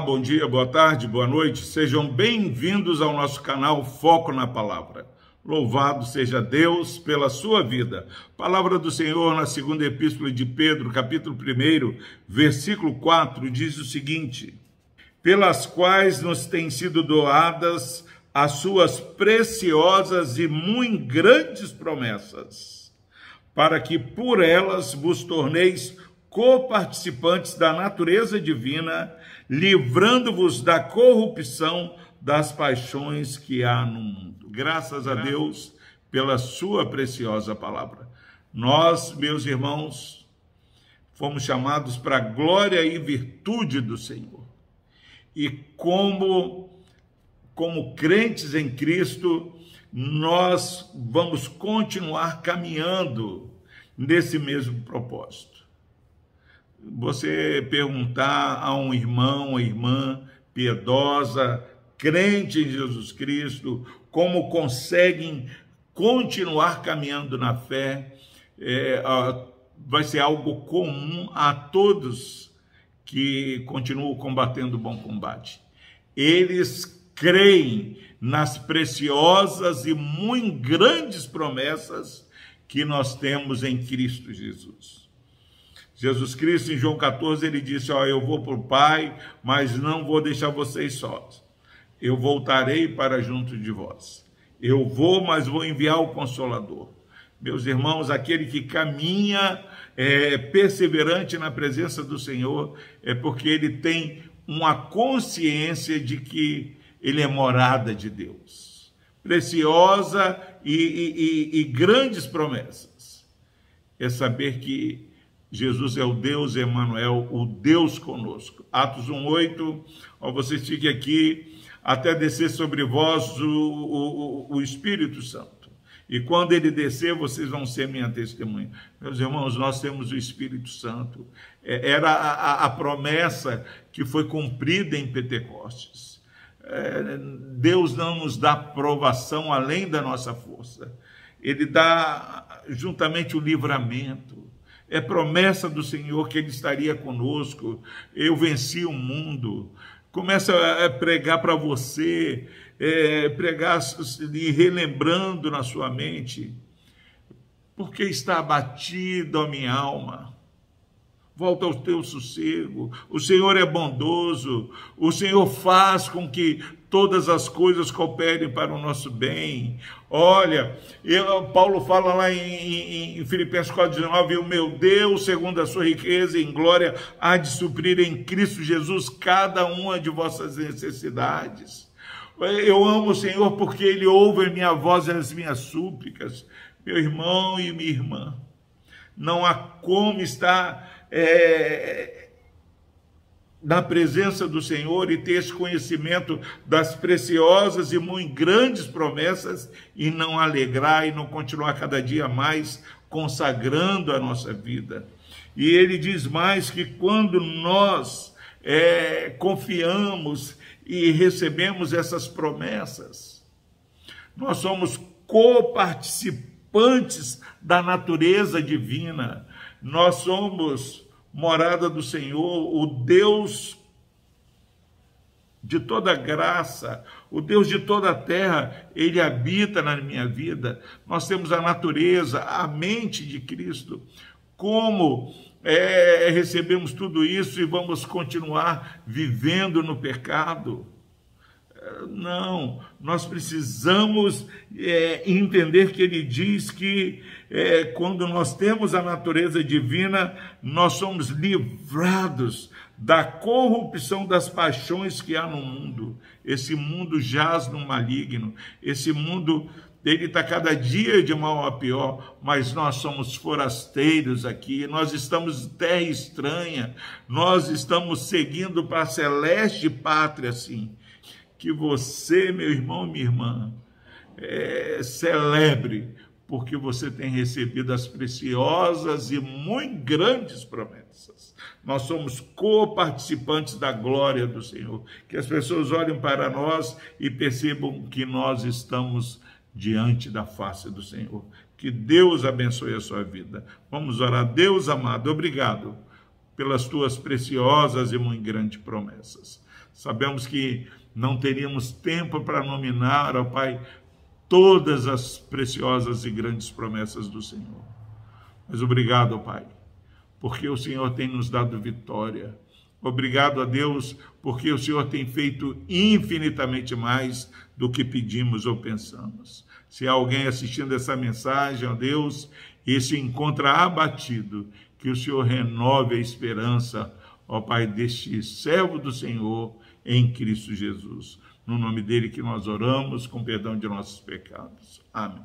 Bom dia, boa tarde, boa noite. Sejam bem-vindos ao nosso canal Foco na Palavra. Louvado seja Deus pela sua vida. Palavra do Senhor na segunda epístola de Pedro, capítulo 1, versículo 4, diz o seguinte: Pelas quais nos têm sido doadas as suas preciosas e muito grandes promessas, para que por elas vos torneis coparticipantes da natureza divina, livrando-vos da corrupção das paixões que há no mundo. Graças a Deus pela sua preciosa palavra. Nós, meus irmãos, fomos chamados para a glória e virtude do Senhor. E como como crentes em Cristo, nós vamos continuar caminhando nesse mesmo propósito você perguntar a um irmão, uma irmã piedosa, crente em Jesus Cristo, como conseguem continuar caminhando na fé, é, vai ser algo comum a todos que continuam combatendo o bom combate. Eles creem nas preciosas e muito grandes promessas que nós temos em Cristo Jesus. Jesus Cristo, em João 14, ele disse: Ó, eu vou para o Pai, mas não vou deixar vocês sós. Eu voltarei para junto de vós. Eu vou, mas vou enviar o Consolador. Meus irmãos, aquele que caminha é, perseverante na presença do Senhor é porque ele tem uma consciência de que ele é morada de Deus. Preciosa e, e, e, e grandes promessas. É saber que Jesus é o Deus Emanuel, o Deus conosco. Atos 1:8, ó, vocês fiquem aqui até descer sobre vós o, o, o Espírito Santo. E quando ele descer, vocês vão ser minha testemunha. Meus irmãos, nós temos o Espírito Santo. É, era a, a, promessa que foi cumprida em Pentecostes. É, Deus não nos dá provação além da nossa força. Ele dá juntamente o livramento é promessa do Senhor que Ele estaria conosco. Eu venci o mundo. Começa a pregar para você, é, pregar e relembrando na sua mente. Porque está abatida a minha alma volta ao teu sossego. O Senhor é bondoso, o Senhor faz com que todas as coisas cooperem para o nosso bem. Olha, eu, Paulo fala lá em, em, em Filipenses 4,19: O meu Deus, segundo a sua riqueza em glória, há de suprir em Cristo Jesus cada uma de vossas necessidades. Eu amo o Senhor porque Ele ouve a minha voz e as minhas súplicas. Meu irmão e minha irmã, não há como estar é, na presença do Senhor e ter esse conhecimento das preciosas e muito grandes promessas e não alegrar e não continuar cada dia mais consagrando a nossa vida. E ele diz mais que quando nós é, confiamos e recebemos essas promessas, nós somos coparticipantes da natureza divina nós somos morada do Senhor, o Deus de toda graça, o Deus de toda a terra, ele habita na minha vida. Nós temos a natureza, a mente de Cristo. Como é, recebemos tudo isso e vamos continuar vivendo no pecado? Não, nós precisamos é, entender que ele diz que é, quando nós temos a natureza divina, nós somos livrados da corrupção das paixões que há no mundo. Esse mundo jaz no maligno, esse mundo ele está cada dia de mal a pior, mas nós somos forasteiros aqui, nós estamos terra estranha, nós estamos seguindo para a celeste pátria, assim que você, meu irmão minha irmã, é, celebre, porque você tem recebido as preciosas e muito grandes promessas. Nós somos co-participantes da glória do Senhor. Que as pessoas olhem para nós e percebam que nós estamos diante da face do Senhor. Que Deus abençoe a sua vida. Vamos orar. Deus amado, obrigado pelas tuas preciosas e muito grandes promessas. Sabemos que não teríamos tempo para nominar, ó Pai, todas as preciosas e grandes promessas do Senhor. Mas obrigado, ó Pai, porque o Senhor tem nos dado vitória. Obrigado a Deus, porque o Senhor tem feito infinitamente mais do que pedimos ou pensamos. Se há alguém assistindo essa mensagem, ó Deus, e se encontra abatido, que o Senhor renove a esperança, ó Pai, deste servo do Senhor em Cristo Jesus. No nome dele que nós oramos, com perdão de nossos pecados. Amém.